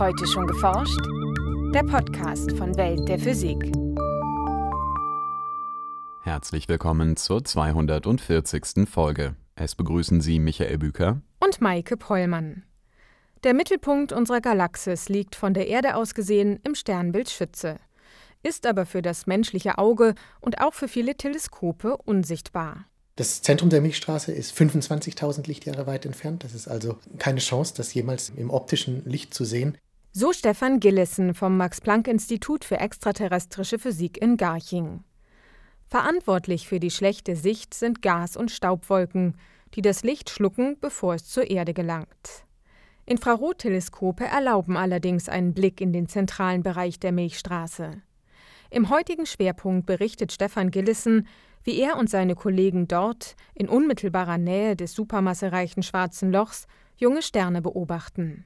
Heute schon geforscht? Der Podcast von Welt der Physik. Herzlich willkommen zur 240. Folge. Es begrüßen Sie Michael Büker und Maike Pollmann. Der Mittelpunkt unserer Galaxis liegt von der Erde aus gesehen im Sternbild Schütze, ist aber für das menschliche Auge und auch für viele Teleskope unsichtbar. Das Zentrum der Milchstraße ist 25.000 Lichtjahre weit entfernt. Das ist also keine Chance, das jemals im optischen Licht zu sehen. So Stefan Gillissen vom Max-Planck-Institut für extraterrestrische Physik in Garching. Verantwortlich für die schlechte Sicht sind Gas- und Staubwolken, die das Licht schlucken, bevor es zur Erde gelangt. Infrarotteleskope erlauben allerdings einen Blick in den zentralen Bereich der Milchstraße. Im heutigen Schwerpunkt berichtet Stefan Gillissen, wie er und seine Kollegen dort, in unmittelbarer Nähe des supermassereichen Schwarzen Lochs, junge Sterne beobachten.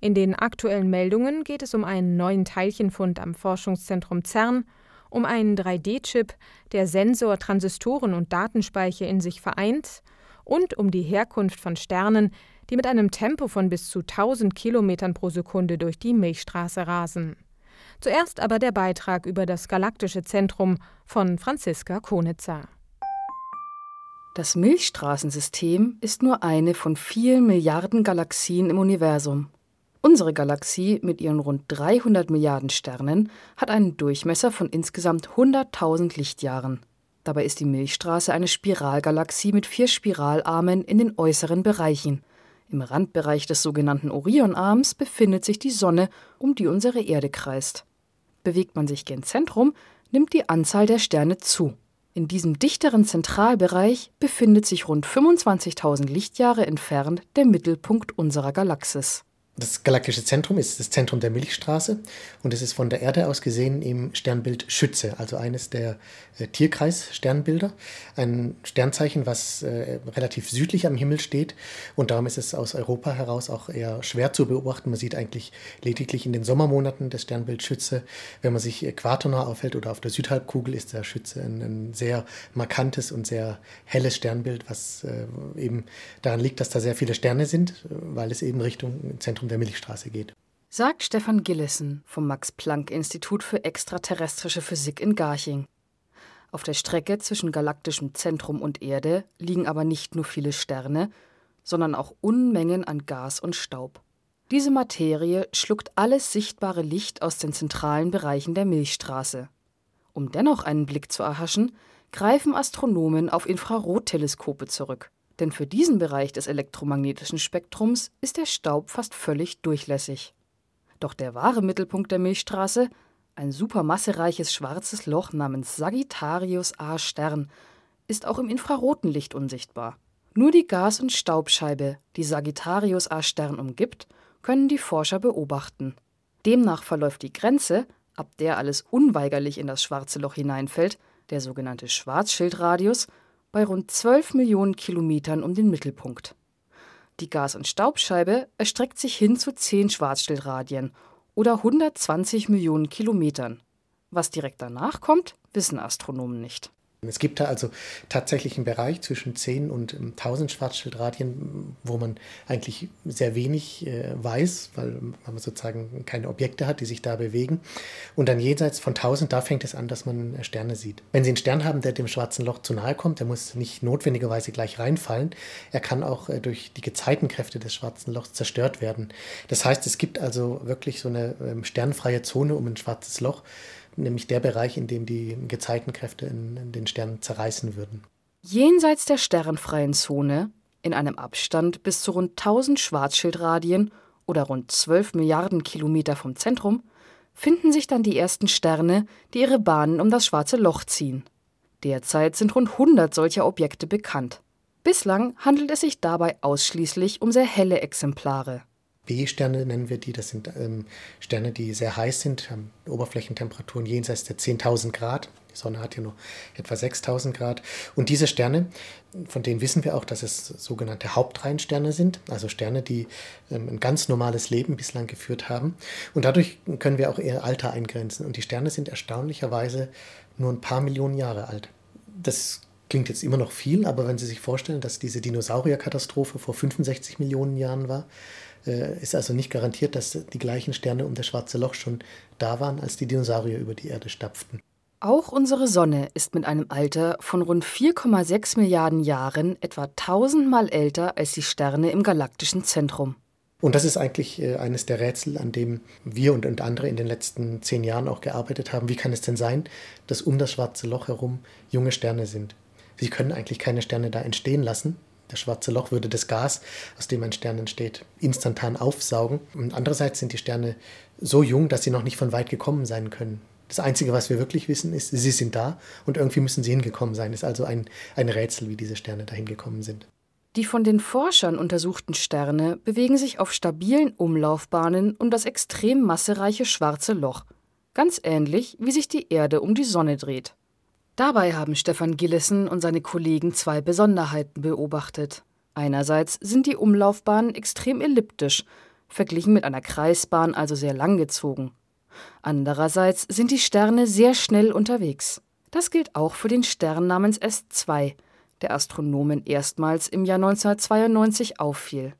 In den aktuellen Meldungen geht es um einen neuen Teilchenfund am Forschungszentrum CERN, um einen 3D-Chip, der Sensor, Transistoren und Datenspeicher in sich vereint, und um die Herkunft von Sternen, die mit einem Tempo von bis zu 1000 Kilometern pro Sekunde durch die Milchstraße rasen. Zuerst aber der Beitrag über das galaktische Zentrum von Franziska Konitzer. Das Milchstraßensystem ist nur eine von vielen Milliarden Galaxien im Universum. Unsere Galaxie mit ihren rund 300 Milliarden Sternen hat einen Durchmesser von insgesamt 100.000 Lichtjahren. Dabei ist die Milchstraße eine Spiralgalaxie mit vier Spiralarmen in den äußeren Bereichen. Im Randbereich des sogenannten Orionarms befindet sich die Sonne, um die unsere Erde kreist. Bewegt man sich gen Zentrum, nimmt die Anzahl der Sterne zu. In diesem dichteren Zentralbereich befindet sich rund 25.000 Lichtjahre entfernt der Mittelpunkt unserer Galaxis. Das galaktische Zentrum ist das Zentrum der Milchstraße und es ist von der Erde aus gesehen im Sternbild Schütze, also eines der äh, Tierkreis-Sternbilder. Ein Sternzeichen, was äh, relativ südlich am Himmel steht und darum ist es aus Europa heraus auch eher schwer zu beobachten. Man sieht eigentlich lediglich in den Sommermonaten das Sternbild Schütze. Wenn man sich äquatornah aufhält oder auf der Südhalbkugel, ist der Schütze ein, ein sehr markantes und sehr helles Sternbild, was äh, eben daran liegt, dass da sehr viele Sterne sind, weil es eben Richtung Zentrum der Milchstraße geht. Sagt Stefan Gillissen vom Max-Planck-Institut für extraterrestrische Physik in Garching. Auf der Strecke zwischen galaktischem Zentrum und Erde liegen aber nicht nur viele Sterne, sondern auch Unmengen an Gas und Staub. Diese Materie schluckt alles sichtbare Licht aus den zentralen Bereichen der Milchstraße. Um dennoch einen Blick zu erhaschen, greifen Astronomen auf Infrarotteleskope zurück denn für diesen Bereich des elektromagnetischen Spektrums ist der Staub fast völlig durchlässig. Doch der wahre Mittelpunkt der Milchstraße, ein supermassereiches schwarzes Loch namens Sagittarius A Stern, ist auch im infraroten Licht unsichtbar. Nur die Gas- und Staubscheibe, die Sagittarius A Stern umgibt, können die Forscher beobachten. Demnach verläuft die Grenze, ab der alles unweigerlich in das schwarze Loch hineinfällt, der sogenannte Schwarzschildradius, bei rund 12 Millionen Kilometern um den Mittelpunkt. Die Gas- und Staubscheibe erstreckt sich hin zu 10 Schwarzschildradien oder 120 Millionen Kilometern. Was direkt danach kommt, wissen Astronomen nicht. Es gibt da also tatsächlich einen Bereich zwischen 10 und 1000 Schwarzschildradien, wo man eigentlich sehr wenig äh, weiß, weil man sozusagen keine Objekte hat, die sich da bewegen. Und dann jenseits von 1000, da fängt es an, dass man Sterne sieht. Wenn Sie einen Stern haben, der dem schwarzen Loch zu nahe kommt, der muss nicht notwendigerweise gleich reinfallen. Er kann auch äh, durch die Gezeitenkräfte des schwarzen Lochs zerstört werden. Das heißt, es gibt also wirklich so eine ähm, sternfreie Zone um ein schwarzes Loch nämlich der Bereich, in dem die Gezeitenkräfte in, in den Sternen zerreißen würden. Jenseits der sternfreien Zone, in einem Abstand bis zu rund 1000 Schwarzschildradien oder rund 12 Milliarden Kilometer vom Zentrum, finden sich dann die ersten Sterne, die ihre Bahnen um das schwarze Loch ziehen. Derzeit sind rund 100 solcher Objekte bekannt. Bislang handelt es sich dabei ausschließlich um sehr helle Exemplare. B-Sterne nennen wir die. Das sind ähm, Sterne, die sehr heiß sind, haben Oberflächentemperaturen jenseits der 10.000 Grad. Die Sonne hat ja nur etwa 6.000 Grad. Und diese Sterne, von denen wissen wir auch, dass es sogenannte Hauptreihensterne sind, also Sterne, die ähm, ein ganz normales Leben bislang geführt haben. Und dadurch können wir auch ihr Alter eingrenzen. Und die Sterne sind erstaunlicherweise nur ein paar Millionen Jahre alt. Das klingt jetzt immer noch viel, aber wenn Sie sich vorstellen, dass diese Dinosaurierkatastrophe vor 65 Millionen Jahren war, Äh, ist also nicht garantiert, dass die gleichen Sterne um das schwarze Loch schon da waren, als die Dinosaurier über die Erde stapften. Auch unsere Sonne ist mit einem Alter von rund 4,6 Milliarden Jahren etwa tausendmal älter als die Sterne im galaktischen Zentrum. Und das ist eigentlich äh, eines der Rätsel, an dem wir und, und andere in den letzten zehn Jahren auch gearbeitet haben. Wie kann es denn sein, dass um das schwarze Loch herum junge Sterne sind? Sie können eigentlich keine Sterne da entstehen lassen. Das schwarze Loch würde das Gas, aus dem ein Stern entsteht, instantan aufsaugen. Und andererseits sind die Sterne so jung, dass sie noch nicht von weit gekommen sein können. Das Einzige, was wir wirklich wissen, ist, sie sind da und irgendwie müssen sie hingekommen sein. Ist also ein, ein Rätsel, wie diese Sterne dahin gekommen sind. Die von den Forschern untersuchten Sterne bewegen sich auf stabilen Umlaufbahnen um das extrem massereiche schwarze Loch, ganz ähnlich wie sich die Erde um die Sonne dreht. Dabei haben Stefan Gillessen und seine Kollegen zwei Besonderheiten beobachtet. Einerseits sind die Umlaufbahnen extrem elliptisch, verglichen mit einer Kreisbahn also sehr langgezogen. Andererseits sind die Sterne sehr schnell unterwegs. Das gilt auch für den Stern namens S2, der Astronomen erstmals im Jahr 1992 auffiel.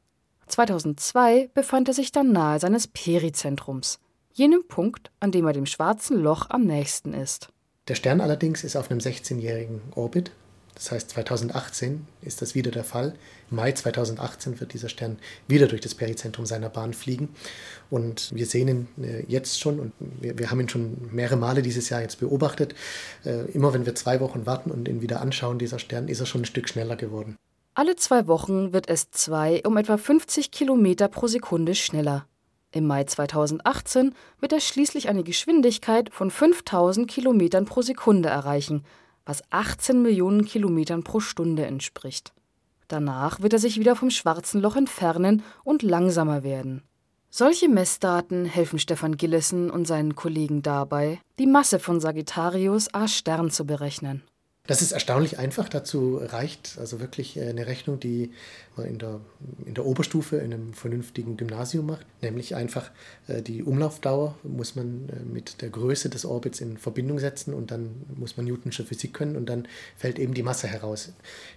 2002 befand er sich dann nahe seines Perizentrums, jenem Punkt, an dem er dem schwarzen Loch am nächsten ist. Der Stern allerdings ist auf einem 16-jährigen Orbit das heißt, 2018 ist das wieder der Fall. Im Mai 2018 wird dieser Stern wieder durch das Perizentrum seiner Bahn fliegen. Und wir sehen ihn äh, jetzt schon und wir, haben ihn schon mehrere Male dieses Jahr jetzt beobachtet. Äh, immer wenn wir zwei Wochen warten und ihn wieder anschauen, dieser Stern, ist er schon ein Stück schneller geworden. Alle zwei Wochen wird S2 um etwa 50 Kilometer pro Sekunde schneller. Im Mai 2018 wird er schließlich eine Geschwindigkeit von 5000 Kilometern pro Sekunde erreichen – was 18 Millionen Kilometern pro Stunde entspricht. Danach wird er sich wieder vom schwarzen Loch entfernen und langsamer werden. Solche Messdaten helfen Stefan Gillessen und seinen Kollegen dabei, die Masse von Sagittarius A Stern zu berechnen. Das ist erstaunlich einfach. Dazu reicht also wirklich äh, eine Rechnung, die man in der, in der Oberstufe in einem vernünftigen Gymnasium macht. Nämlich einfach äh, die Umlaufdauer muss man äh, mit der Größe des Orbits in Verbindung setzen und dann muss man Newtonsche Physik können und dann fällt eben die Masse heraus.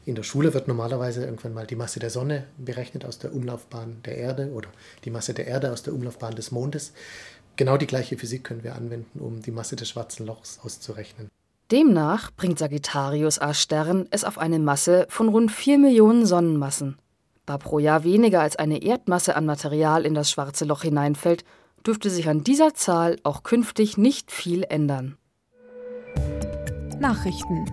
In der Schule wird normalerweise irgendwann mal die Masse der Sonne berechnet aus der Umlaufbahn der Erde oder die Masse der Erde aus der Umlaufbahn des Mondes. Genau die gleiche Physik können wir anwenden, um die Masse des schwarzen Lochs auszurechnen. Demnach bringt Sagittarius A Stern es auf eine Masse von rund 4 Millionen Sonnenmassen. Da pro Jahr weniger als eine Erdmasse an Material in das schwarze Loch hineinfällt, dürfte sich an dieser Zahl auch künftig nicht viel ändern. Nachrichten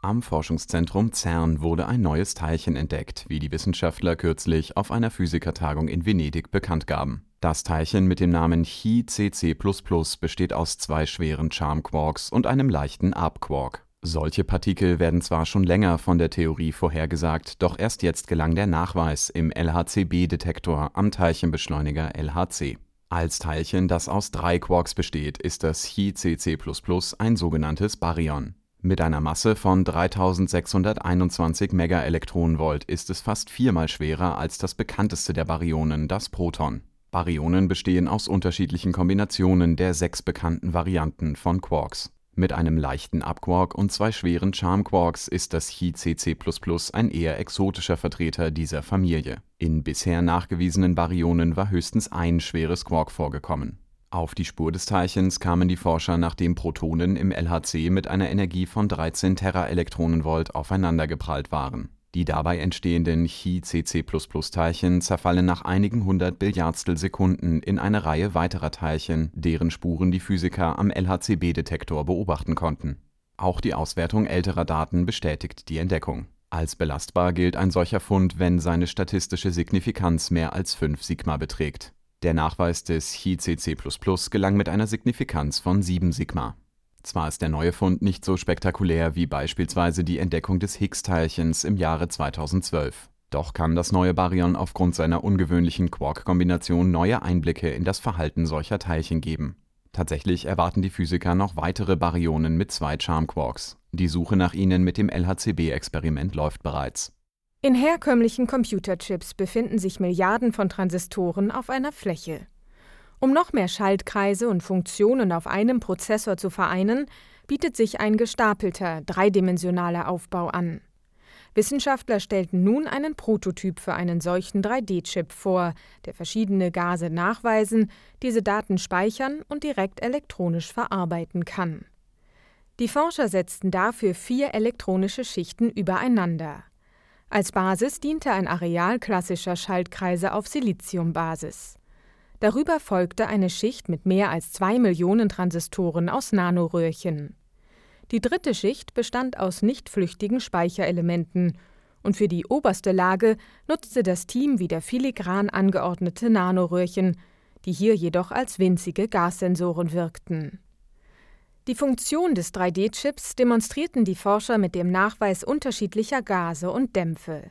Am Forschungszentrum CERN wurde ein neues Teilchen entdeckt, wie die Wissenschaftler kürzlich auf einer Physikertagung in Venedig bekannt gaben. Das Teilchen mit dem Namen Chi-CC++ besteht aus zwei schweren Charm-Quarks und einem leichten Arp-Quark. Solche Partikel werden zwar schon länger von der Theorie vorhergesagt, doch erst jetzt gelang der Nachweis im LHCb-Detektor am Teilchenbeschleuniger LHC. Als Teilchen, das aus drei Quarks besteht, ist das Chi-CC++ ein sogenanntes Baryon. Mit einer Masse von 3621 Megaelektronenvolt ist es fast viermal schwerer als das bekannteste der Baryonen, das Proton Baryonen bestehen aus unterschiedlichen Kombinationen der sechs bekannten Varianten von Quarks. Mit einem leichten Up-Quark und zwei schweren Charm-Quarks ist das Chi-CC++ ein eher exotischer Vertreter dieser Familie. In bisher nachgewiesenen Baryonen war höchstens ein schweres Quark vorgekommen. Auf die Spur des Teilchens kamen die Forscher, nachdem Protonen im LHC mit einer Energie von 13 Teraelektronenvolt aufeinandergeprallt waren die dabei entstehenden Chi-CC++-Teilchen zerfallen nach einigen hundert Billiardstel-Sekunden in eine Reihe weiterer Teilchen, deren Spuren die Physiker am LHCb-Detektor beobachten konnten. Auch die Auswertung älterer Daten bestätigt die Entdeckung. Als belastbar gilt ein solcher Fund, wenn seine statistische Signifikanz mehr als 5 Sigma beträgt. Der Nachweis des Chi-CC++ gelang mit einer Signifikanz von 7 Sigma zwar ist der neue Fund nicht so spektakulär wie beispielsweise die Entdeckung des Higgs-Teilchens im Jahre 2012. Doch kann das neue Baryon aufgrund seiner ungewöhnlichen Quark-Kombination neue Einblicke in das Verhalten solcher Teilchen geben. Tatsächlich erwarten die Physiker noch weitere Baryonen mit zwei Charm-Quarks. Die Suche nach ihnen mit dem LHCb-Experiment läuft bereits. In herkömmlichen Computerchips befinden sich Milliarden von Transistoren auf einer Fläche. Um noch mehr Schaltkreise und Funktionen auf einem Prozessor zu vereinen, bietet sich ein gestapelter, dreidimensionaler Aufbau an. Wissenschaftler stellten nun einen Prototyp für einen solchen 3D-Chip vor, der verschiedene Gase nachweisen, diese Daten speichern und direkt elektronisch verarbeiten kann. Die Forscher setzten dafür vier elektronische Schichten übereinander. Als Basis diente ein Areal klassischer Schaltkreise auf Siliziumbasis. Darüber folgte eine Schicht mit mehr als zwei Millionen Transistoren aus Nanoröhrchen. Die dritte Schicht bestand aus nicht flüchtigen Speicherelementen und für die oberste Lage nutzte das Team wieder filigran angeordnete Nanoröhrchen, die hier jedoch als winzige Gassensoren wirkten. Die Funktion des 3D-Chips demonstrierten die Forscher mit dem Nachweis unterschiedlicher Gase und Dämpfe.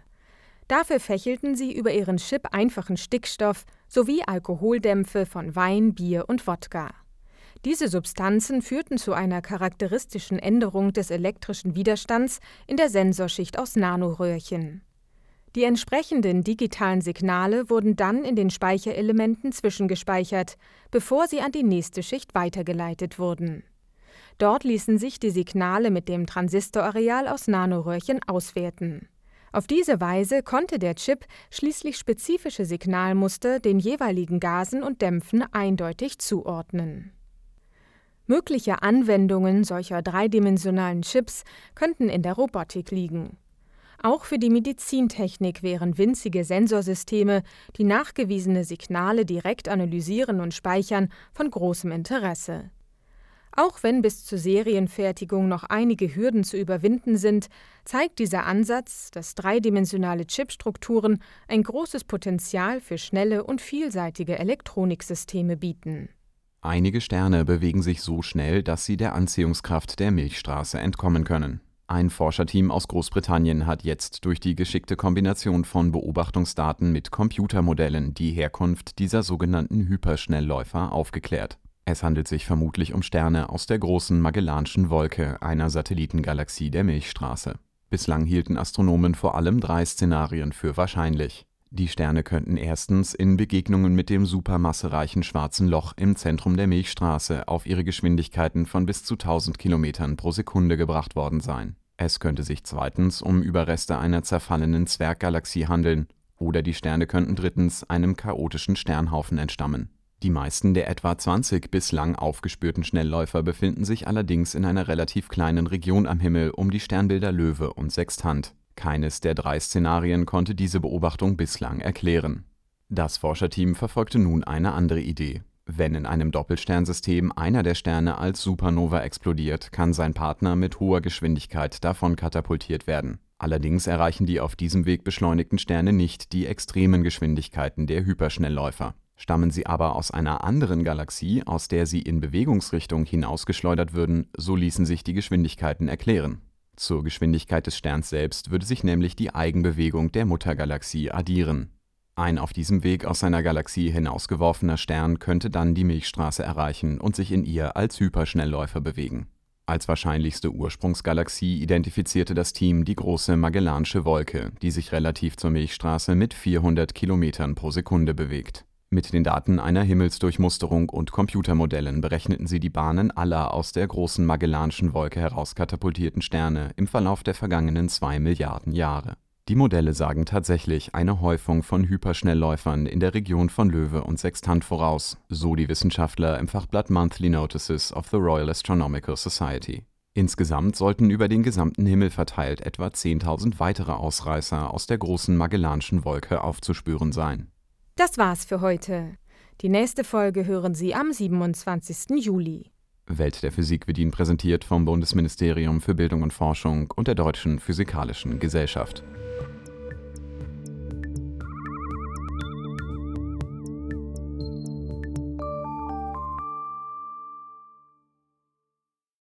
Dafür fächelten sie über ihren Chip einfachen Stickstoff sowie Alkoholdämpfe von Wein, Bier und Wodka. Diese Substanzen führten zu einer charakteristischen Änderung des elektrischen Widerstands in der Sensorschicht aus Nanoröhrchen. Die entsprechenden digitalen Signale wurden dann in den Speicherelementen zwischengespeichert, bevor sie an die nächste Schicht weitergeleitet wurden. Dort ließen sich die Signale mit dem Transistorareal aus Nanoröhrchen auswerten. Auf diese Weise konnte der Chip schließlich spezifische Signalmuster den jeweiligen Gasen und Dämpfen eindeutig zuordnen. Mögliche Anwendungen solcher dreidimensionalen Chips könnten in der Robotik liegen. Auch für die Medizintechnik wären winzige Sensorsysteme, die nachgewiesene Signale direkt analysieren und speichern, von großem Interesse. Auch wenn bis zur Serienfertigung noch einige Hürden zu überwinden sind, zeigt dieser Ansatz, dass dreidimensionale Chipstrukturen ein großes Potenzial für schnelle und vielseitige Elektroniksysteme bieten. Einige Sterne bewegen sich so schnell, dass sie der Anziehungskraft der Milchstraße entkommen können. Ein Forscherteam aus Großbritannien hat jetzt durch die geschickte Kombination von Beobachtungsdaten mit Computermodellen die Herkunft dieser sogenannten Hyperschnellläufer aufgeklärt. Es handelt sich vermutlich um Sterne aus der großen Magellanschen Wolke, einer Satellitengalaxie der Milchstraße. Bislang hielten Astronomen vor allem drei Szenarien für wahrscheinlich. Die Sterne könnten erstens in Begegnungen mit dem supermassereichen Schwarzen Loch im Zentrum der Milchstraße auf ihre Geschwindigkeiten von bis zu 1000 Kilometern pro Sekunde gebracht worden sein. Es könnte sich zweitens um Überreste einer zerfallenen Zwerggalaxie handeln, oder die Sterne könnten drittens einem chaotischen Sternhaufen entstammen. Die meisten der etwa 20 bislang aufgespürten Schnellläufer befinden sich allerdings in einer relativ kleinen Region am Himmel um die Sternbilder Löwe und Sextant keines der drei Szenarien konnte diese Beobachtung bislang erklären. Das Forscherteam verfolgte nun eine andere Idee. Wenn in einem Doppelsternsystem einer der Sterne als Supernova explodiert, kann sein Partner mit hoher Geschwindigkeit davon katapultiert werden. Allerdings erreichen die auf diesem Weg beschleunigten Sterne nicht die extremen Geschwindigkeiten der Hyperschnellläufer. Stammen sie aber aus einer anderen Galaxie, aus der sie in Bewegungsrichtung hinausgeschleudert würden, so ließen sich die Geschwindigkeiten erklären. Zur Geschwindigkeit des Sterns selbst würde sich nämlich die Eigenbewegung der Muttergalaxie addieren. Ein auf diesem Weg aus seiner Galaxie hinausgeworfener Stern könnte dann die Milchstraße erreichen und sich in ihr als Hyperschnellläufer bewegen. Als wahrscheinlichste Ursprungsgalaxie identifizierte das Team die große Magellansche Wolke, die sich relativ zur Milchstraße mit 400 Kilometern pro Sekunde bewegt mit den Daten einer Himmelsdurchmusterung und Computermodellen berechneten sie die Bahnen aller aus der Großen Magellanschen Wolke herauskatapultierten Sterne im Verlauf der vergangenen zwei Milliarden Jahre. Die Modelle sagen tatsächlich eine Häufung von Hyperschnellläufern in der Region von Löwe und Sextant voraus, so die Wissenschaftler im Fachblatt Monthly Notices of the Royal Astronomical Society. Insgesamt sollten über den gesamten Himmel verteilt etwa 10.000 weitere Ausreißer aus der Großen Magellanschen Wolke aufzuspüren sein das war's für heute. Die nächste Folge hören Sie am 27. Juli. Welt der Physik wird Ihnen präsentiert vom Bundesministerium für Bildung und Forschung und der Deutschen Physikalischen Gesellschaft.